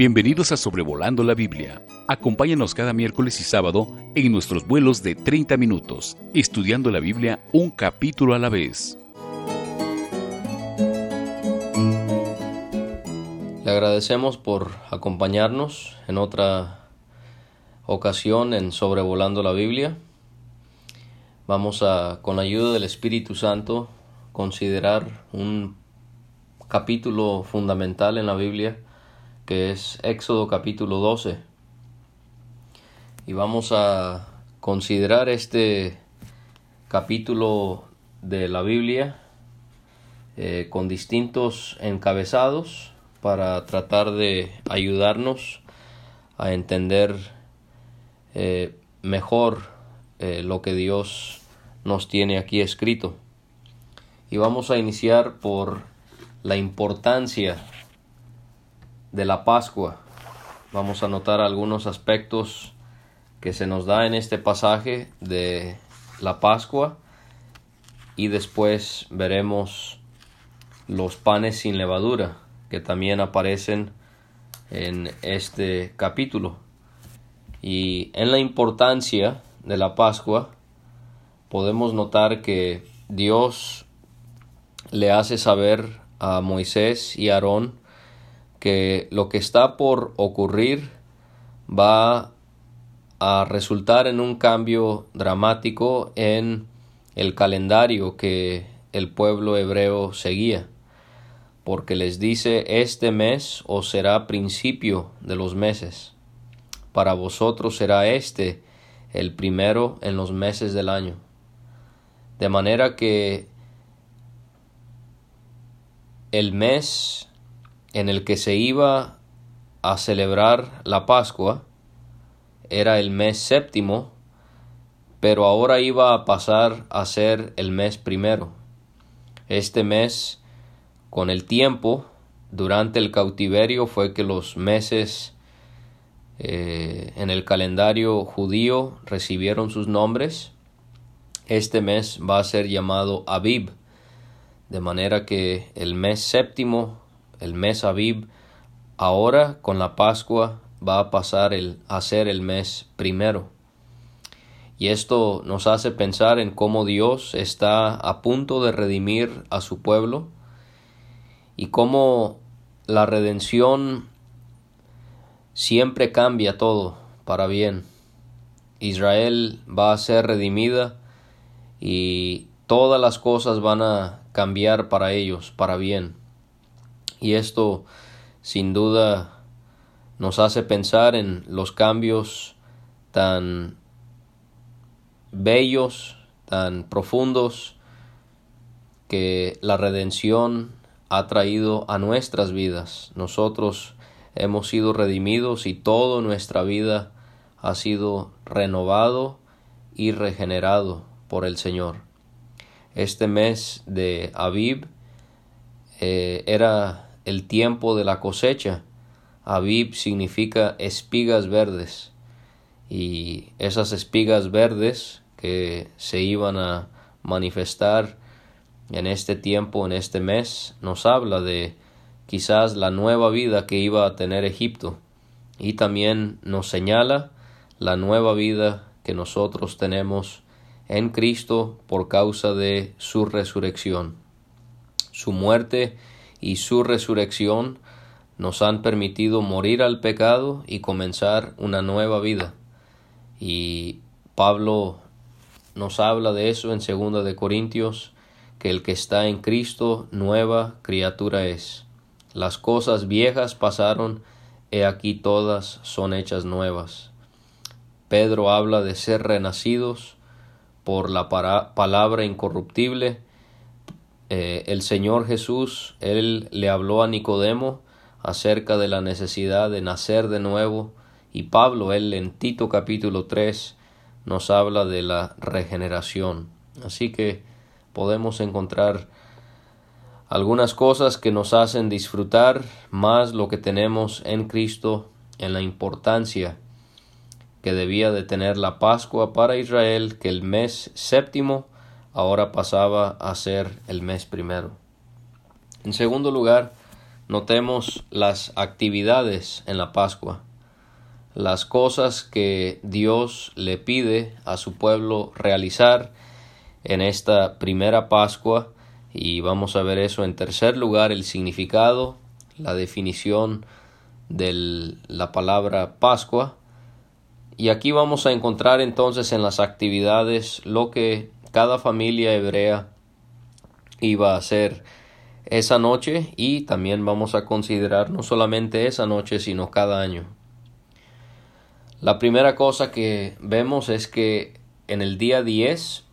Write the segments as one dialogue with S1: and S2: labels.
S1: Bienvenidos a Sobrevolando la Biblia. Acompáñanos cada miércoles y sábado en nuestros vuelos de 30 minutos, estudiando la Biblia un capítulo a la vez.
S2: Le agradecemos por acompañarnos en otra ocasión en Sobrevolando la Biblia. Vamos a, con la ayuda del Espíritu Santo, considerar un capítulo fundamental en la Biblia que es Éxodo capítulo 12. Y vamos a considerar este capítulo de la Biblia eh, con distintos encabezados para tratar de ayudarnos a entender eh, mejor eh, lo que Dios nos tiene aquí escrito. Y vamos a iniciar por la importancia de la Pascua. Vamos a notar algunos aspectos que se nos da en este pasaje de la Pascua y después veremos los panes sin levadura que también aparecen en este capítulo. Y en la importancia de la Pascua podemos notar que Dios le hace saber a Moisés y Aarón que lo que está por ocurrir va a resultar en un cambio dramático en el calendario que el pueblo hebreo seguía, porque les dice este mes os será principio de los meses, para vosotros será este el primero en los meses del año. De manera que el mes en el que se iba a celebrar la Pascua era el mes séptimo, pero ahora iba a pasar a ser el mes primero. Este mes, con el tiempo, durante el cautiverio, fue que los meses eh, en el calendario judío recibieron sus nombres. Este mes va a ser llamado Abib, de manera que el mes séptimo el mes Aviv, ahora con la Pascua va a pasar el, a ser el mes primero. Y esto nos hace pensar en cómo Dios está a punto de redimir a su pueblo y cómo la redención siempre cambia todo para bien. Israel va a ser redimida y todas las cosas van a cambiar para ellos, para bien. Y esto sin duda nos hace pensar en los cambios tan bellos, tan profundos que la redención ha traído a nuestras vidas. Nosotros hemos sido redimidos y toda nuestra vida ha sido renovado y regenerado por el Señor. Este mes de Aviv eh, era el tiempo de la cosecha. Aviv significa espigas verdes y esas espigas verdes que se iban a manifestar en este tiempo, en este mes, nos habla de quizás la nueva vida que iba a tener Egipto y también nos señala la nueva vida que nosotros tenemos en Cristo por causa de su resurrección. Su muerte y su resurrección nos han permitido morir al pecado y comenzar una nueva vida. Y Pablo nos habla de eso en segunda de Corintios, que el que está en Cristo nueva criatura es. Las cosas viejas pasaron, he aquí todas son hechas nuevas. Pedro habla de ser renacidos por la palabra incorruptible eh, el Señor Jesús, Él le habló a Nicodemo acerca de la necesidad de nacer de nuevo y Pablo, él en Tito capítulo 3 nos habla de la regeneración. Así que podemos encontrar algunas cosas que nos hacen disfrutar más lo que tenemos en Cristo en la importancia que debía de tener la Pascua para Israel, que el mes séptimo ahora pasaba a ser el mes primero. En segundo lugar, notemos las actividades en la Pascua, las cosas que Dios le pide a su pueblo realizar en esta primera Pascua y vamos a ver eso en tercer lugar, el significado, la definición de la palabra Pascua. Y aquí vamos a encontrar entonces en las actividades lo que cada familia hebrea iba a hacer esa noche y también vamos a considerar no solamente esa noche sino cada año. La primera cosa que vemos es que en el día 10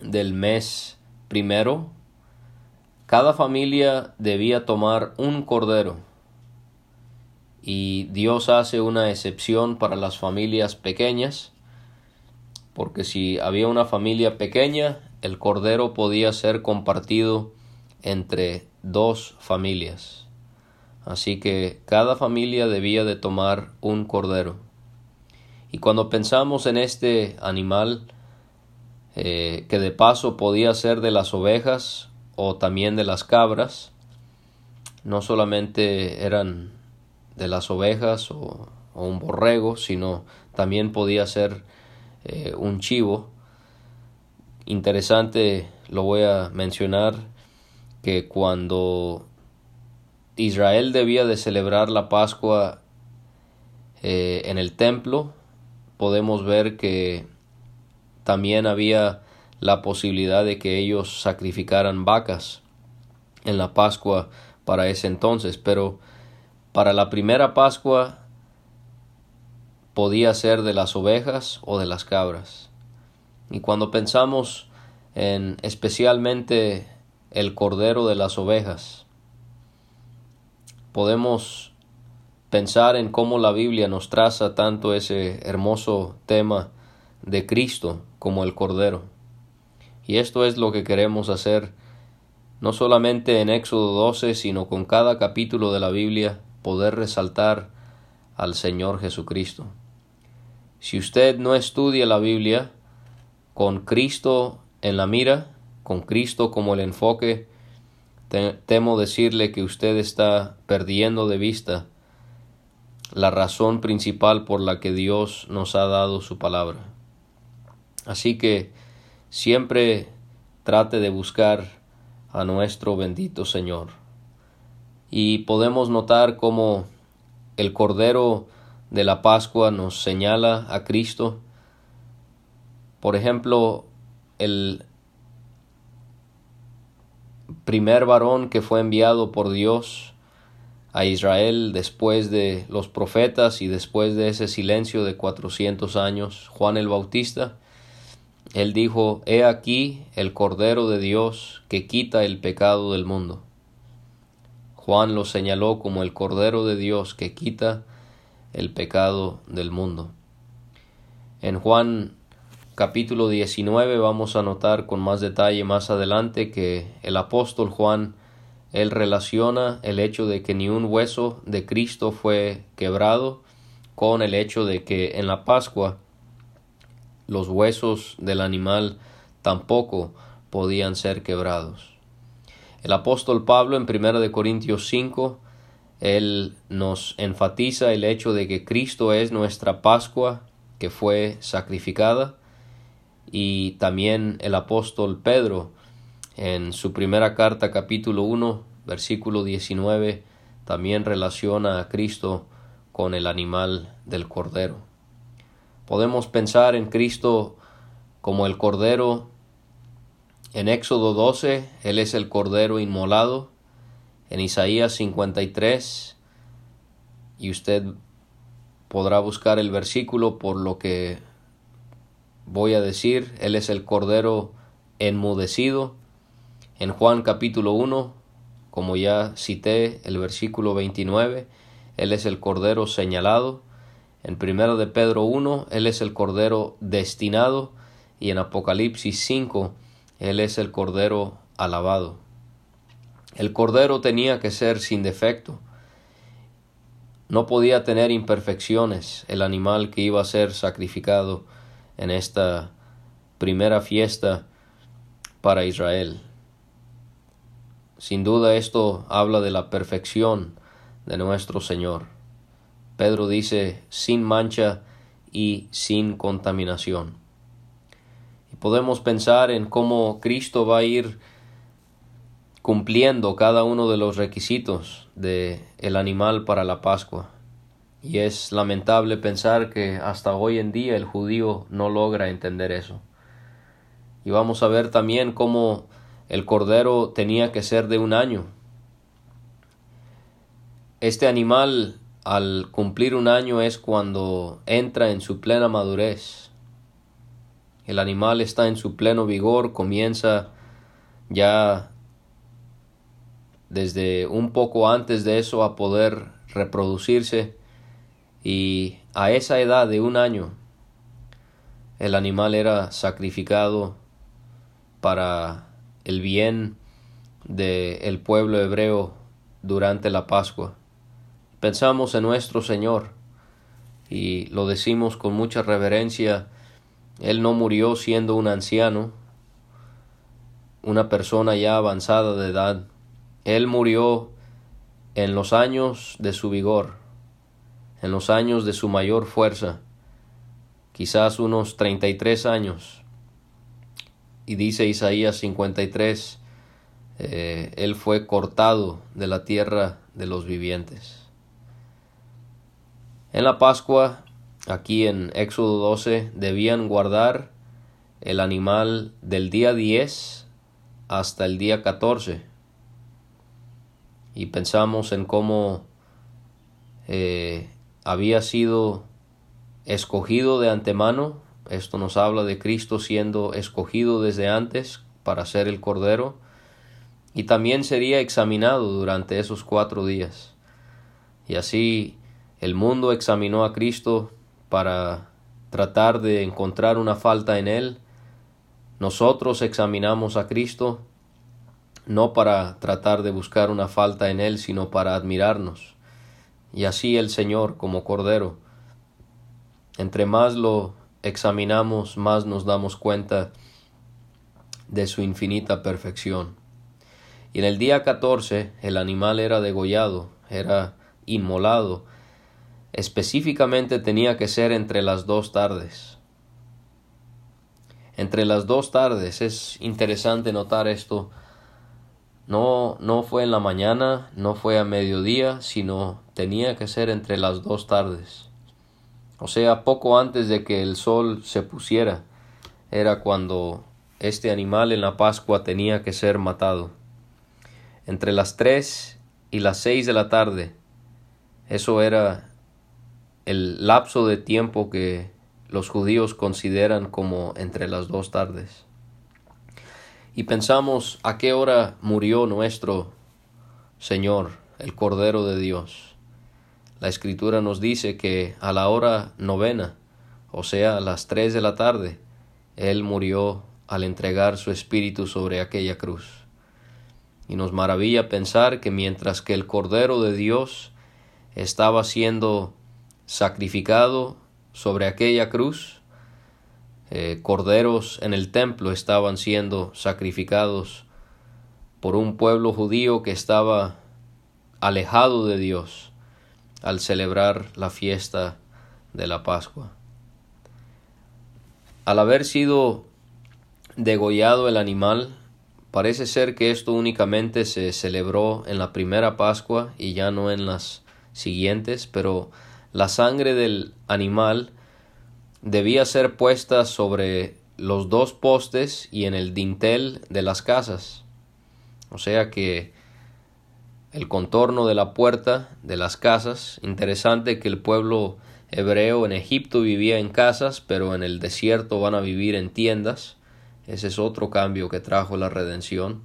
S2: del mes primero, cada familia debía tomar un cordero y Dios hace una excepción para las familias pequeñas porque si había una familia pequeña el cordero podía ser compartido entre dos familias. Así que cada familia debía de tomar un cordero. Y cuando pensamos en este animal, eh, que de paso podía ser de las ovejas o también de las cabras, no solamente eran de las ovejas o, un borrego, sino también podía ser eh, un chivo. Interesante, lo voy a mencionar, que cuando Israel debía de celebrar la Pascua eh, en el templo, podemos ver que también había la posibilidad de que ellos sacrificaran vacas en la Pascua para ese entonces, pero para la primera Pascua podía ser de las ovejas o de las cabras. Y cuando pensamos en especialmente el cordero de las ovejas, podemos pensar en cómo la Biblia nos traza tanto ese hermoso tema de Cristo como el cordero. Y esto es lo que queremos hacer no solamente en Éxodo 12, sino con cada capítulo de la Biblia, poder resaltar al Señor Jesucristo. Si usted no estudia la Biblia con Cristo en la mira, con Cristo como el enfoque, temo decirle que usted está perdiendo de vista la razón principal por la que Dios nos ha dado su palabra. Así que siempre trate de buscar a nuestro bendito Señor. Y podemos notar cómo el Cordero de la Pascua nos señala a Cristo. Por ejemplo, el primer varón que fue enviado por Dios a Israel después de los profetas y después de ese silencio de cuatrocientos años, Juan el Bautista, él dijo, He aquí el Cordero de Dios que quita el pecado del mundo. Juan lo señaló como el Cordero de Dios que quita el pecado del mundo. En Juan capítulo 19 vamos a notar con más detalle más adelante que el apóstol Juan él relaciona el hecho de que ni un hueso de Cristo fue quebrado con el hecho de que en la Pascua los huesos del animal tampoco podían ser quebrados. El apóstol Pablo en 1 Corintios 5 él nos enfatiza el hecho de que Cristo es nuestra Pascua que fue sacrificada y también el apóstol Pedro en su primera carta capítulo 1 versículo 19 también relaciona a Cristo con el animal del cordero. Podemos pensar en Cristo como el cordero en Éxodo 12, Él es el cordero inmolado en Isaías 53 y usted podrá buscar el versículo por lo que voy a decir, Él es el cordero enmudecido. En Juan capítulo 1, como ya cité el versículo 29, Él es el cordero señalado. En primero de Pedro 1, Él es el cordero destinado y en Apocalipsis 5, Él es el cordero alabado. El cordero tenía que ser sin defecto. No podía tener imperfecciones el animal que iba a ser sacrificado en esta primera fiesta para Israel. Sin duda esto habla de la perfección de nuestro Señor. Pedro dice sin mancha y sin contaminación. Y podemos pensar en cómo Cristo va a ir cumpliendo cada uno de los requisitos de el animal para la Pascua. Y es lamentable pensar que hasta hoy en día el judío no logra entender eso. Y vamos a ver también cómo el cordero tenía que ser de un año. Este animal al cumplir un año es cuando entra en su plena madurez. El animal está en su pleno vigor, comienza ya desde un poco antes de eso a poder reproducirse y a esa edad de un año el animal era sacrificado para el bien del pueblo hebreo durante la Pascua. Pensamos en nuestro Señor y lo decimos con mucha reverencia. Él no murió siendo un anciano, una persona ya avanzada de edad. Él murió en los años de su vigor, en los años de su mayor fuerza, quizás unos 33 años. Y dice Isaías 53, eh, Él fue cortado de la tierra de los vivientes. En la Pascua, aquí en Éxodo 12, debían guardar el animal del día 10 hasta el día 14. Y pensamos en cómo eh, había sido escogido de antemano. Esto nos habla de Cristo siendo escogido desde antes para ser el Cordero. Y también sería examinado durante esos cuatro días. Y así el mundo examinó a Cristo para tratar de encontrar una falta en Él. Nosotros examinamos a Cristo no para tratar de buscar una falta en Él, sino para admirarnos. Y así el Señor como Cordero. Entre más lo examinamos, más nos damos cuenta de su infinita perfección. Y en el día 14 el animal era degollado, era inmolado, específicamente tenía que ser entre las dos tardes. Entre las dos tardes es interesante notar esto. No, no fue en la mañana, no fue a mediodía, sino tenía que ser entre las dos tardes. O sea, poco antes de que el sol se pusiera, era cuando este animal en la Pascua tenía que ser matado. Entre las tres y las seis de la tarde, eso era el lapso de tiempo que los judíos consideran como entre las dos tardes. Y pensamos a qué hora murió nuestro Señor, el Cordero de Dios. La Escritura nos dice que a la hora novena, o sea, a las tres de la tarde, Él murió al entregar su espíritu sobre aquella cruz. Y nos maravilla pensar que mientras que el Cordero de Dios estaba siendo sacrificado sobre aquella cruz. Eh, corderos en el templo estaban siendo sacrificados por un pueblo judío que estaba alejado de Dios al celebrar la fiesta de la Pascua. Al haber sido degollado el animal, parece ser que esto únicamente se celebró en la primera Pascua y ya no en las siguientes, pero la sangre del animal debía ser puesta sobre los dos postes y en el dintel de las casas. O sea que el contorno de la puerta de las casas, interesante que el pueblo hebreo en Egipto vivía en casas, pero en el desierto van a vivir en tiendas. Ese es otro cambio que trajo la redención.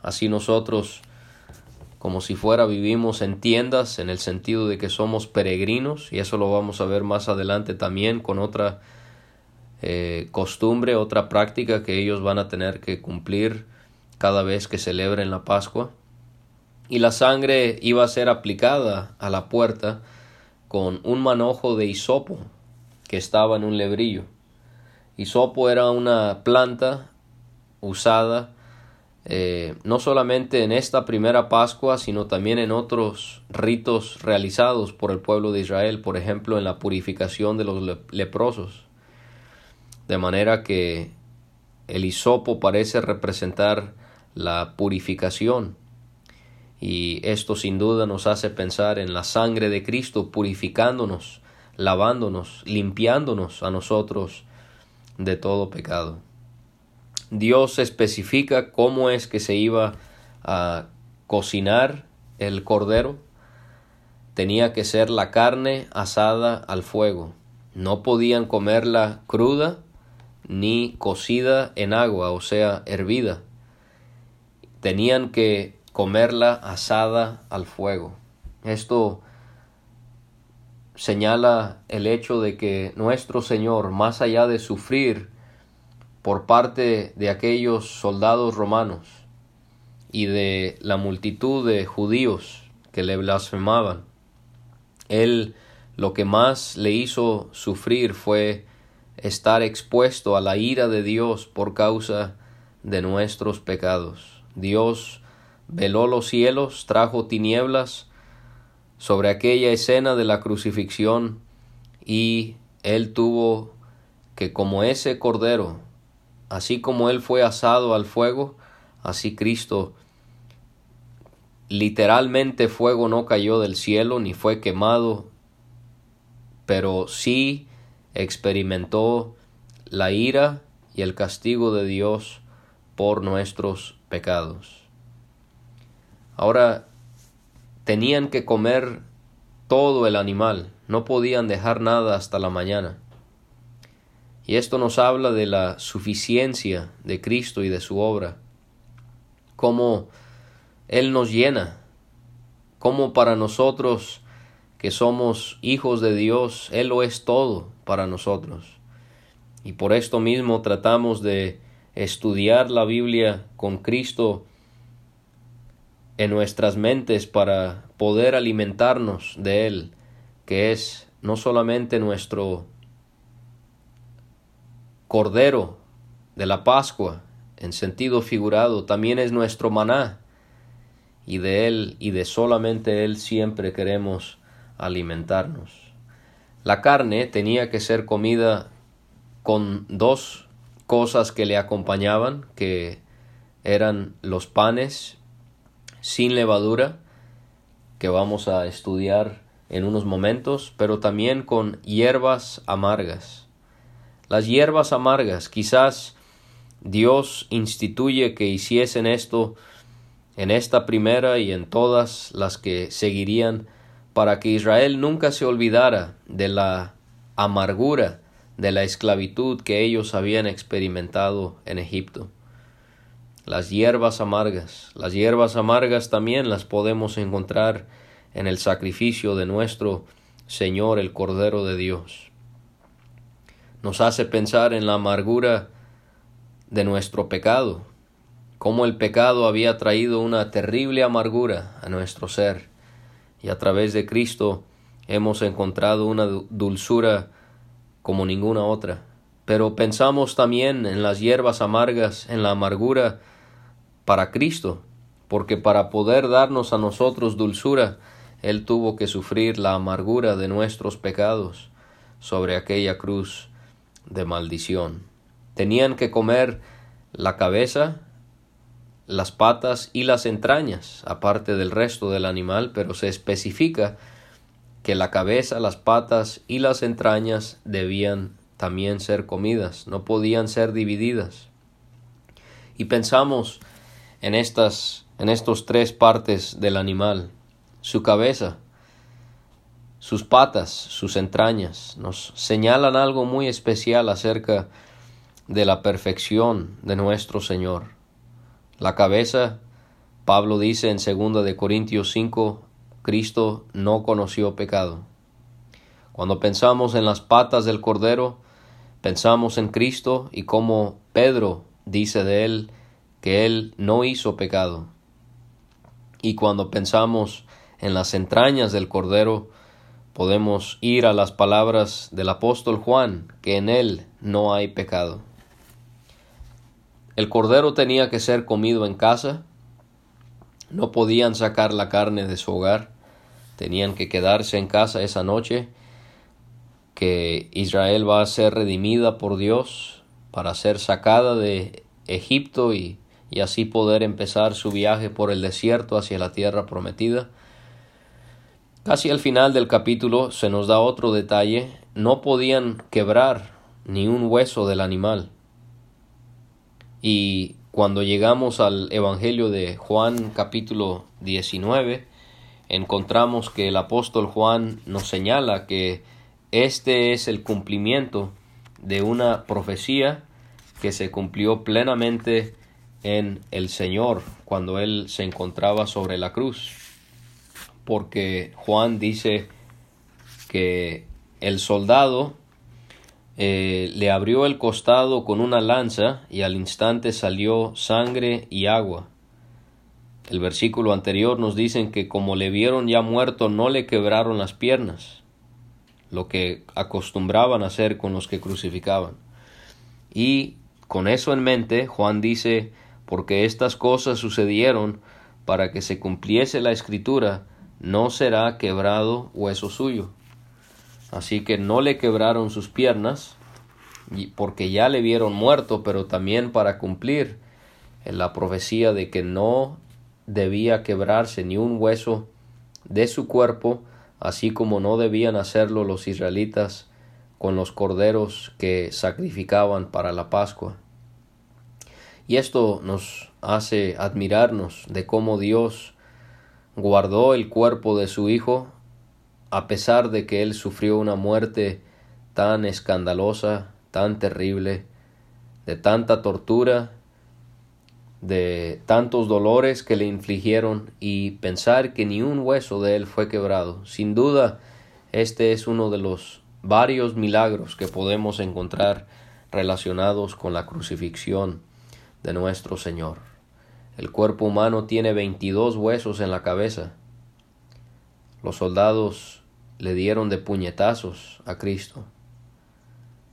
S2: Así nosotros como si fuera vivimos en tiendas en el sentido de que somos peregrinos y eso lo vamos a ver más adelante también con otra eh, costumbre, otra práctica que ellos van a tener que cumplir cada vez que celebren la Pascua. Y la sangre iba a ser aplicada a la puerta con un manojo de hisopo que estaba en un lebrillo. Hisopo era una planta usada eh, no solamente en esta primera Pascua, sino también en otros ritos realizados por el pueblo de Israel, por ejemplo en la purificación de los leprosos. De manera que el hisopo parece representar la purificación y esto sin duda nos hace pensar en la sangre de Cristo purificándonos, lavándonos, limpiándonos a nosotros de todo pecado. Dios especifica cómo es que se iba a cocinar el cordero. Tenía que ser la carne asada al fuego. No podían comerla cruda ni cocida en agua, o sea, hervida. Tenían que comerla asada al fuego. Esto señala el hecho de que nuestro Señor, más allá de sufrir por parte de aquellos soldados romanos y de la multitud de judíos que le blasfemaban, Él lo que más le hizo sufrir fue estar expuesto a la ira de Dios por causa de nuestros pecados. Dios veló los cielos, trajo tinieblas sobre aquella escena de la crucifixión y él tuvo que como ese cordero, así como él fue asado al fuego, así Cristo literalmente fuego no cayó del cielo ni fue quemado, pero sí experimentó la ira y el castigo de Dios por nuestros pecados. Ahora tenían que comer todo el animal, no podían dejar nada hasta la mañana. Y esto nos habla de la suficiencia de Cristo y de su obra, cómo Él nos llena, cómo para nosotros que somos hijos de Dios, Él lo es todo para nosotros. Y por esto mismo tratamos de estudiar la Biblia con Cristo en nuestras mentes para poder alimentarnos de Él, que es no solamente nuestro Cordero de la Pascua, en sentido figurado, también es nuestro maná, y de Él y de solamente Él siempre queremos alimentarnos. La carne tenía que ser comida con dos cosas que le acompañaban, que eran los panes sin levadura, que vamos a estudiar en unos momentos, pero también con hierbas amargas. Las hierbas amargas, quizás Dios instituye que hiciesen esto en esta primera y en todas las que seguirían, para que Israel nunca se olvidara de la amargura de la esclavitud que ellos habían experimentado en Egipto las hierbas amargas. Las hierbas amargas también las podemos encontrar en el sacrificio de nuestro Señor el Cordero de Dios. Nos hace pensar en la amargura de nuestro pecado, cómo el pecado había traído una terrible amargura a nuestro ser, y a través de Cristo hemos encontrado una dulzura como ninguna otra. Pero pensamos también en las hierbas amargas, en la amargura para Cristo, porque para poder darnos a nosotros dulzura, Él tuvo que sufrir la amargura de nuestros pecados sobre aquella cruz de maldición. Tenían que comer la cabeza, las patas y las entrañas, aparte del resto del animal, pero se especifica que la cabeza, las patas y las entrañas debían también ser comidas, no podían ser divididas. Y pensamos en estas en estos tres partes del animal, su cabeza, sus patas, sus entrañas, nos señalan algo muy especial acerca de la perfección de nuestro Señor. La cabeza, Pablo dice en 2 de Corintios 5, Cristo no conoció pecado. Cuando pensamos en las patas del Cordero, pensamos en Cristo y como Pedro dice de él que Él no hizo pecado. Y cuando pensamos en las entrañas del Cordero, podemos ir a las palabras del apóstol Juan, que en Él no hay pecado. El cordero tenía que ser comido en casa, no podían sacar la carne de su hogar, tenían que quedarse en casa esa noche, que Israel va a ser redimida por Dios para ser sacada de Egipto y, y así poder empezar su viaje por el desierto hacia la tierra prometida. Casi al final del capítulo se nos da otro detalle, no podían quebrar ni un hueso del animal. Y cuando llegamos al Evangelio de Juan capítulo 19, encontramos que el apóstol Juan nos señala que este es el cumplimiento de una profecía que se cumplió plenamente en el Señor cuando Él se encontraba sobre la cruz. Porque Juan dice que el soldado eh, le abrió el costado con una lanza y al instante salió sangre y agua. El versículo anterior nos dicen que como le vieron ya muerto no le quebraron las piernas, lo que acostumbraban a hacer con los que crucificaban. Y con eso en mente, Juan dice, porque estas cosas sucedieron para que se cumpliese la escritura, no será quebrado hueso suyo. Así que no le quebraron sus piernas, porque ya le vieron muerto, pero también para cumplir la profecía de que no debía quebrarse ni un hueso de su cuerpo, así como no debían hacerlo los israelitas con los corderos que sacrificaban para la Pascua. Y esto nos hace admirarnos de cómo Dios guardó el cuerpo de su Hijo a pesar de que él sufrió una muerte tan escandalosa, tan terrible, de tanta tortura, de tantos dolores que le infligieron y pensar que ni un hueso de él fue quebrado. Sin duda, este es uno de los varios milagros que podemos encontrar relacionados con la crucifixión de nuestro Señor. El cuerpo humano tiene veintidós huesos en la cabeza, los soldados le dieron de puñetazos a Cristo.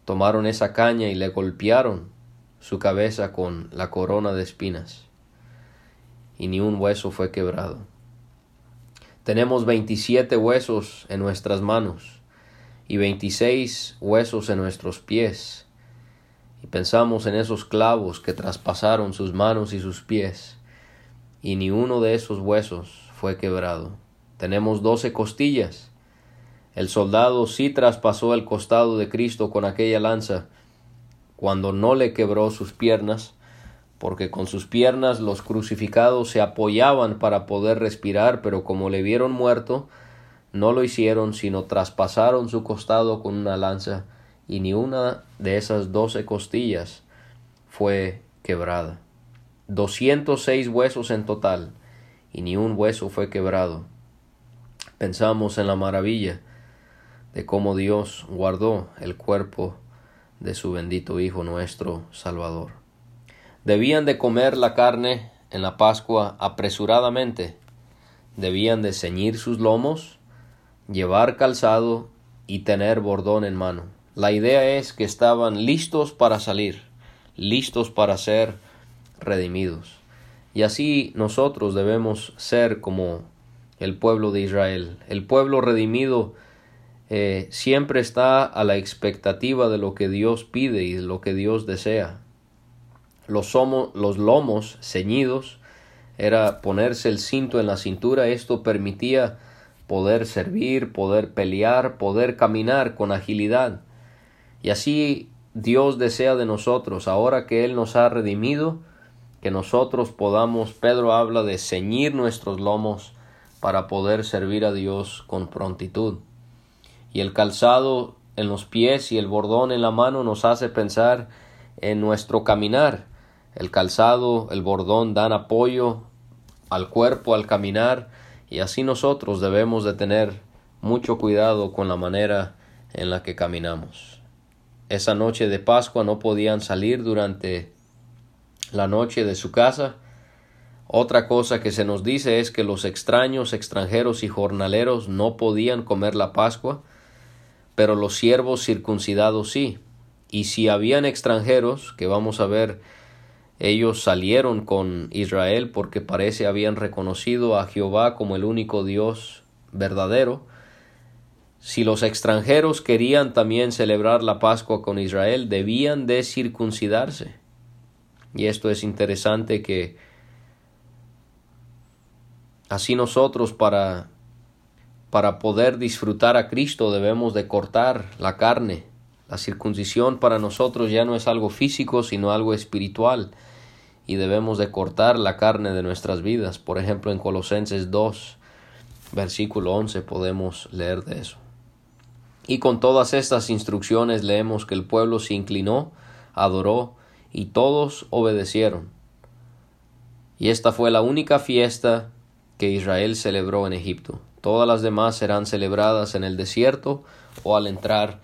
S2: Tomaron esa caña y le golpearon su cabeza con la corona de espinas, y ni un hueso fue quebrado. Tenemos veintisiete huesos en nuestras manos y veintiséis huesos en nuestros pies, y pensamos en esos clavos que traspasaron sus manos y sus pies, y ni uno de esos huesos fue quebrado. Tenemos doce costillas. El soldado sí traspasó el costado de Cristo con aquella lanza, cuando no le quebró sus piernas, porque con sus piernas los crucificados se apoyaban para poder respirar, pero como le vieron muerto, no lo hicieron, sino traspasaron su costado con una lanza, y ni una de esas doce costillas fue quebrada. Doscientos seis huesos en total, y ni un hueso fue quebrado. Pensamos en la maravilla de cómo Dios guardó el cuerpo de su bendito Hijo nuestro Salvador. Debían de comer la carne en la Pascua apresuradamente, debían de ceñir sus lomos, llevar calzado y tener bordón en mano. La idea es que estaban listos para salir, listos para ser redimidos. Y así nosotros debemos ser como el pueblo de Israel. El pueblo redimido eh, siempre está a la expectativa de lo que Dios pide y de lo que Dios desea. Los, somos, los lomos ceñidos era ponerse el cinto en la cintura. Esto permitía poder servir, poder pelear, poder caminar con agilidad. Y así Dios desea de nosotros, ahora que Él nos ha redimido, que nosotros podamos, Pedro habla de ceñir nuestros lomos, para poder servir a Dios con prontitud. Y el calzado en los pies y el bordón en la mano nos hace pensar en nuestro caminar. El calzado, el bordón dan apoyo al cuerpo al caminar y así nosotros debemos de tener mucho cuidado con la manera en la que caminamos. Esa noche de Pascua no podían salir durante la noche de su casa otra cosa que se nos dice es que los extraños, extranjeros y jornaleros no podían comer la Pascua, pero los siervos circuncidados sí. Y si habían extranjeros, que vamos a ver ellos salieron con Israel porque parece habían reconocido a Jehová como el único Dios verdadero. Si los extranjeros querían también celebrar la Pascua con Israel, debían de circuncidarse. Y esto es interesante que así nosotros para para poder disfrutar a Cristo debemos de cortar la carne. La circuncisión para nosotros ya no es algo físico, sino algo espiritual. Y debemos de cortar la carne de nuestras vidas. Por ejemplo, en Colosenses 2, versículo 11 podemos leer de eso. Y con todas estas instrucciones leemos que el pueblo se inclinó, adoró, y todos obedecieron. Y esta fue la única fiesta que Israel celebró en Egipto. Todas las demás serán celebradas en el desierto o al entrar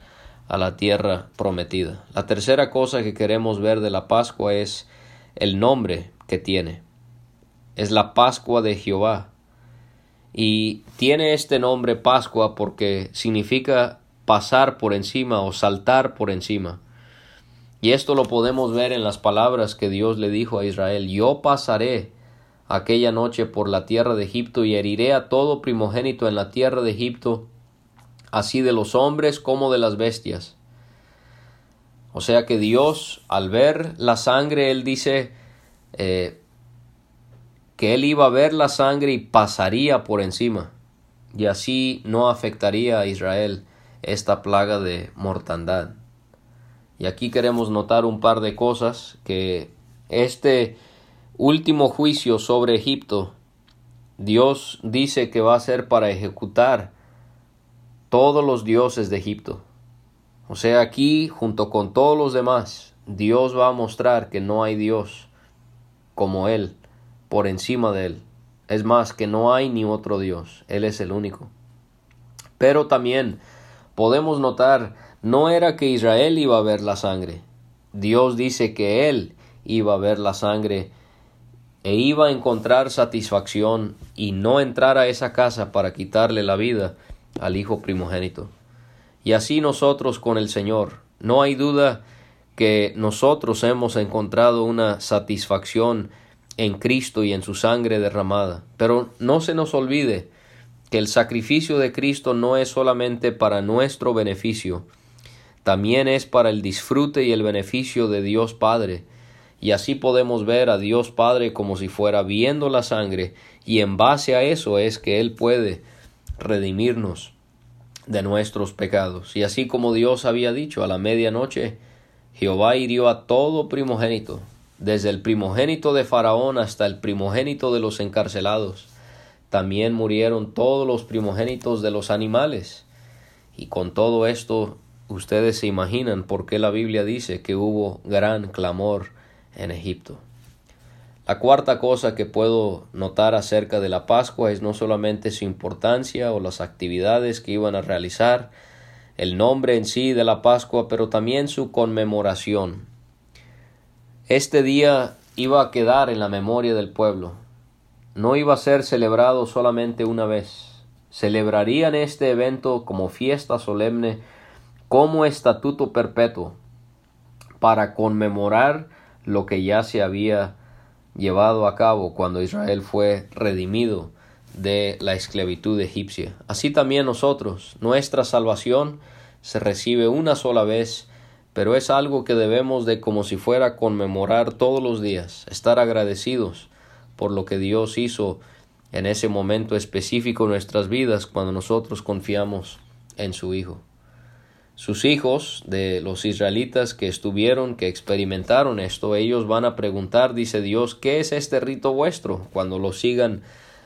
S2: a la tierra prometida. La tercera cosa que queremos ver de la Pascua es el nombre que tiene. Es la Pascua de Jehová. Y tiene este nombre Pascua porque significa pasar por encima o saltar por encima. Y esto lo podemos ver en las palabras que Dios le dijo a Israel, yo pasaré aquella noche por la tierra de Egipto y heriré a todo primogénito en la tierra de Egipto, así de los hombres como de las bestias. O sea que Dios, al ver la sangre, Él dice eh, que Él iba a ver la sangre y pasaría por encima, y así no afectaría a Israel esta plaga de mortandad. Y aquí queremos notar un par de cosas que este último juicio sobre Egipto, Dios dice que va a ser para ejecutar todos los dioses de Egipto. O sea, aquí, junto con todos los demás, Dios va a mostrar que no hay Dios como Él, por encima de Él. Es más, que no hay ni otro Dios, Él es el único. Pero también podemos notar, no era que Israel iba a ver la sangre. Dios dice que Él iba a ver la sangre e iba a encontrar satisfacción y no entrar a esa casa para quitarle la vida al hijo primogénito. Y así nosotros con el Señor. No hay duda que nosotros hemos encontrado una satisfacción en Cristo y en su sangre derramada. Pero no se nos olvide que el sacrificio de Cristo no es solamente para nuestro beneficio, también es para el disfrute y el beneficio de Dios Padre, y así podemos ver a Dios Padre como si fuera viendo la sangre y en base a eso es que Él puede redimirnos de nuestros pecados. Y así como Dios había dicho a la medianoche, Jehová hirió a todo primogénito, desde el primogénito de Faraón hasta el primogénito de los encarcelados. También murieron todos los primogénitos de los animales. Y con todo esto, ustedes se imaginan por qué la Biblia dice que hubo gran clamor en Egipto. La cuarta cosa que puedo notar acerca de la Pascua es no solamente su importancia o las actividades que iban a realizar, el nombre en sí de la Pascua, pero también su conmemoración. Este día iba a quedar en la memoria del pueblo. No iba a ser celebrado solamente una vez. Celebrarían este evento como fiesta solemne, como estatuto perpetuo, para conmemorar lo que ya se había llevado a cabo cuando Israel fue redimido de la esclavitud egipcia. Así también nosotros, nuestra salvación se recibe una sola vez, pero es algo que debemos de como si fuera conmemorar todos los días, estar agradecidos por lo que Dios hizo en ese momento específico en nuestras vidas cuando nosotros confiamos en su Hijo sus hijos de los israelitas que estuvieron, que experimentaron esto, ellos van a preguntar, dice Dios, ¿qué es este rito vuestro? cuando lo sigan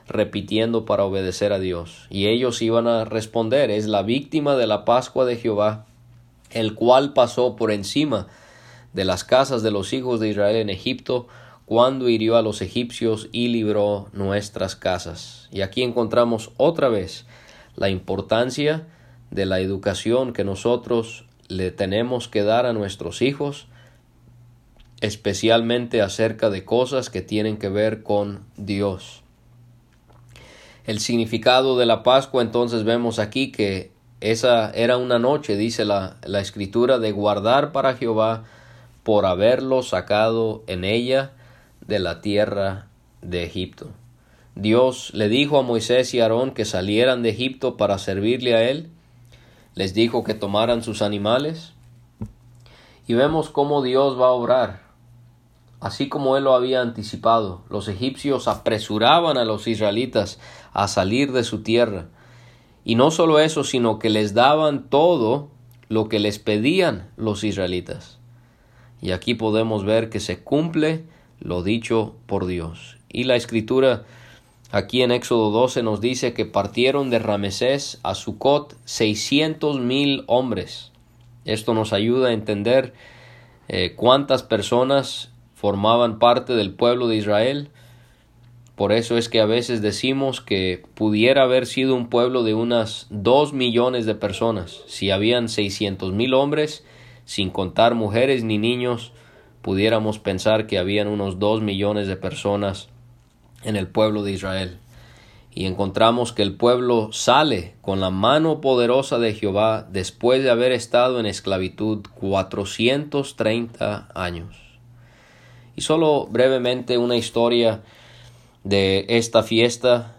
S2: repitiendo para obedecer a Dios. Y ellos iban a responder, es la víctima de la Pascua de Jehová, el cual pasó por encima de las casas de los hijos de Israel en Egipto, cuando hirió a los egipcios y libró nuestras casas. Y aquí encontramos otra vez la importancia de la educación que nosotros le tenemos que dar a nuestros hijos, especialmente acerca de cosas que tienen que ver con Dios. El significado de la Pascua entonces vemos aquí que esa era una noche, dice la, escritura, de guardar para Jehová por haberlo sacado en ella de la tierra de Egipto. Dios le dijo a Moisés y Aarón que salieran de Egipto para servirle a él. Les dijo que tomaran sus animales. Y vemos cómo Dios va a obrar. Así como él lo había anticipado, los egipcios apresuraban a los israelitas a salir de su tierra. Y no solo eso, sino que les daban todo lo que les pedían los israelitas. Y aquí podemos ver que se cumple lo dicho por Dios. Y la escritura Aquí en Éxodo 12 nos dice que partieron de Ramesés a Sucot seiscientos mil hombres. Esto nos ayuda a entender eh, cuántas personas formaban parte del pueblo de Israel. Por eso es que a veces decimos que pudiera haber sido un pueblo de unas dos millones de personas. Si habían seiscientos mil hombres, sin contar mujeres ni niños, pudiéramos pensar que habían unos dos millones de personas en el pueblo de Israel. Y encontramos que el pueblo sale con la mano poderosa de Jehová después de haber estado en esclavitud 430 años. Y solo brevemente una historia de esta fiesta.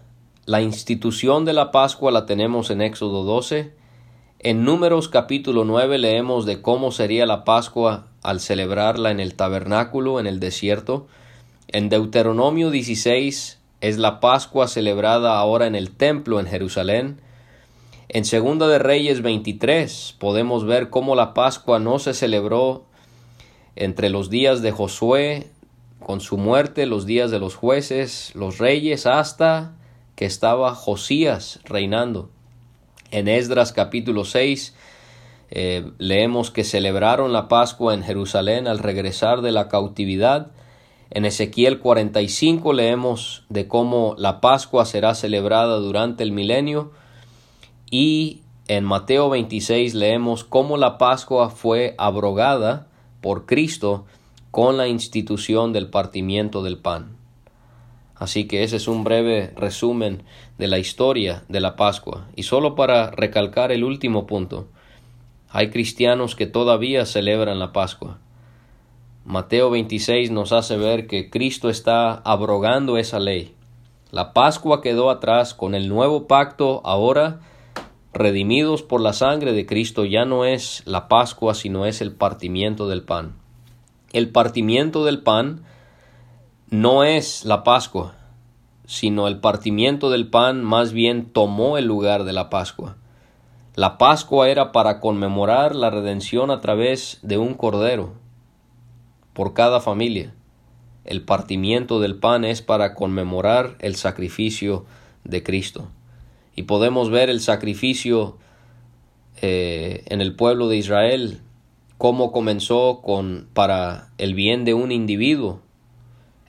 S2: La institución de la Pascua la tenemos en Éxodo 12. En Números capítulo 9 leemos de cómo sería la Pascua al celebrarla en el tabernáculo en el desierto. En Deuteronomio 16 es la Pascua celebrada ahora en el templo en Jerusalén. En Segunda de Reyes 23 podemos ver cómo la Pascua no se celebró entre los días de Josué con su muerte, los días de los jueces, los reyes, hasta que estaba Josías reinando. En Esdras capítulo 6 eh, leemos que celebraron la Pascua en Jerusalén al regresar de la cautividad en Ezequiel 45 leemos de cómo la Pascua será celebrada durante el milenio y en Mateo 26 leemos cómo la Pascua fue abrogada por Cristo con la institución del partimiento del pan. Así que ese es un breve resumen de la historia de la Pascua. Y solo para recalcar el último punto, hay cristianos que todavía celebran la Pascua. Mateo 26 nos hace ver que Cristo está abrogando esa ley. La Pascua quedó atrás con el nuevo pacto ahora redimidos por la sangre de Cristo ya no es la Pascua sino es el partimiento del pan. El partimiento del pan no es la Pascua, sino el partimiento del pan más bien tomó el lugar de la Pascua. La Pascua era para conmemorar la redención a través de un cordero, por cada familia. El partimiento del pan es para conmemorar el sacrificio de Cristo. Y podemos ver el sacrificio eh, en el pueblo de Israel, cómo comenzó con para el bien de un individuo.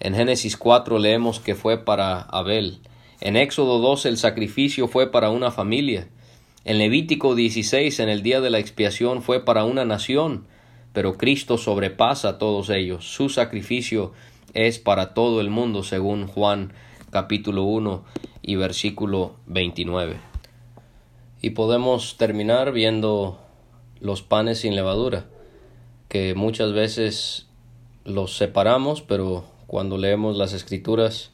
S2: En Génesis 4 leemos que fue para Abel. En Éxodo 12 el sacrificio fue para una familia. En Levítico 16 en el día de la expiación fue para una nación pero Cristo sobrepasa a todos ellos. Su sacrificio es para todo el mundo, según Juan capítulo 1 y versículo 29. Y podemos terminar viendo los panes sin levadura, que muchas veces los separamos, pero cuando leemos las escrituras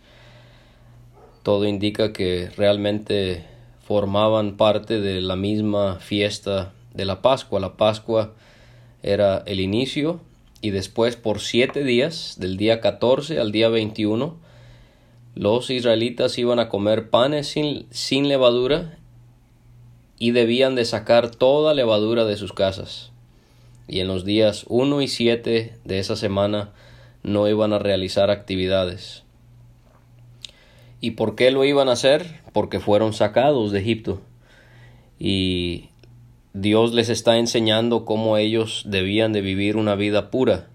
S2: todo indica que realmente formaban parte de la misma fiesta de la Pascua. La Pascua era el inicio y después por siete días, del día 14 al día 21, los israelitas iban a comer panes sin, sin levadura y debían de sacar toda levadura de sus casas. Y en los días 1 y 7 de esa semana no iban a realizar actividades. ¿Y por qué lo iban a hacer? Porque fueron sacados de Egipto. Y Dios les está enseñando cómo ellos debían de vivir una vida pura,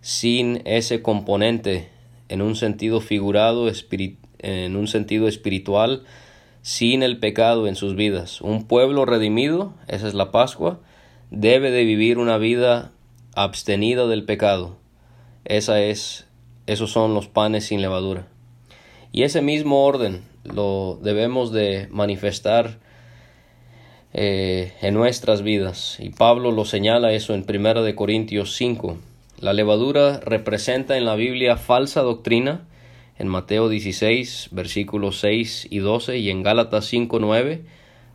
S2: sin ese componente, en un sentido figurado, en un sentido espiritual, sin el pecado en sus vidas. Un pueblo redimido, esa es la Pascua, debe de vivir una vida abstenida del pecado. Esa es, esos son los panes sin levadura. Y ese mismo orden lo debemos de manifestar eh, en nuestras vidas. Y Pablo lo señala eso en 1 de Corintios 5. La levadura representa en la Biblia falsa doctrina, en Mateo 16, versículos 6 y 12, y en Gálatas 5, 9,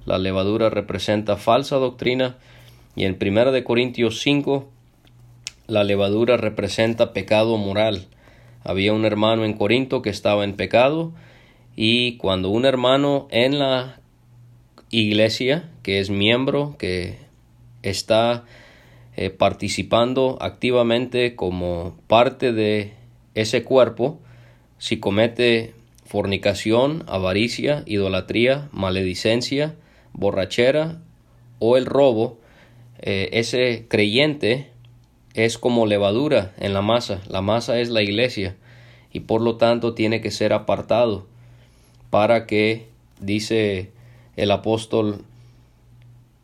S2: la levadura representa falsa doctrina, y en 1 Corintios 5, la levadura representa pecado moral. Había un hermano en Corinto que estaba en pecado, y cuando un hermano en la iglesia, que es miembro, que está eh, participando activamente como parte de ese cuerpo, si comete fornicación, avaricia, idolatría, maledicencia, borrachera o el robo, eh, ese creyente es como levadura en la masa. La masa es la iglesia y por lo tanto tiene que ser apartado para que, dice el apóstol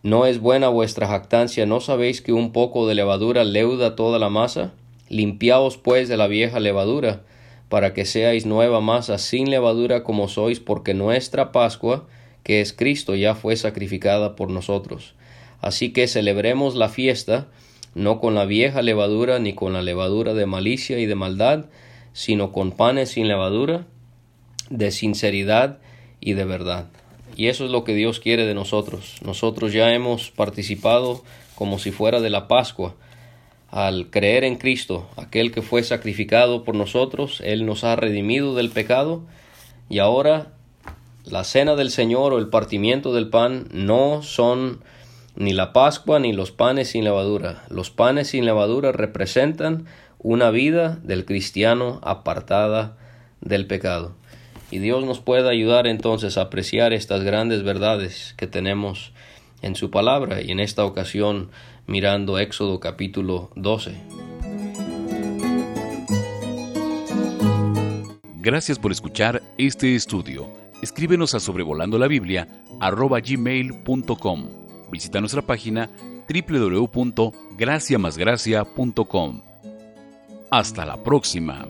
S2: ¿No es buena vuestra jactancia? ¿No sabéis que un poco de levadura leuda toda la masa? Limpiaos pues de la vieja levadura, para que seáis nueva masa sin levadura como sois, porque nuestra Pascua, que es Cristo, ya fue sacrificada por nosotros. Así que celebremos la fiesta, no con la vieja levadura, ni con la levadura de malicia y de maldad, sino con panes sin levadura, de sinceridad y de verdad. Y eso es lo que Dios quiere de nosotros. Nosotros ya hemos participado como si fuera de la Pascua. Al creer en Cristo, aquel que fue sacrificado por nosotros, Él nos ha redimido del pecado y ahora la cena del Señor o el partimiento del pan no son ni la Pascua ni los panes sin levadura. Los panes sin levadura representan una vida del cristiano apartada del pecado. Y Dios nos puede ayudar entonces a apreciar estas grandes verdades que tenemos en su palabra y en esta ocasión mirando Éxodo capítulo 12.
S1: Gracias por escuchar este estudio. Escríbenos a sobrevolando la Biblia visita nuestra página www.graciamasgracia.com. Hasta la próxima.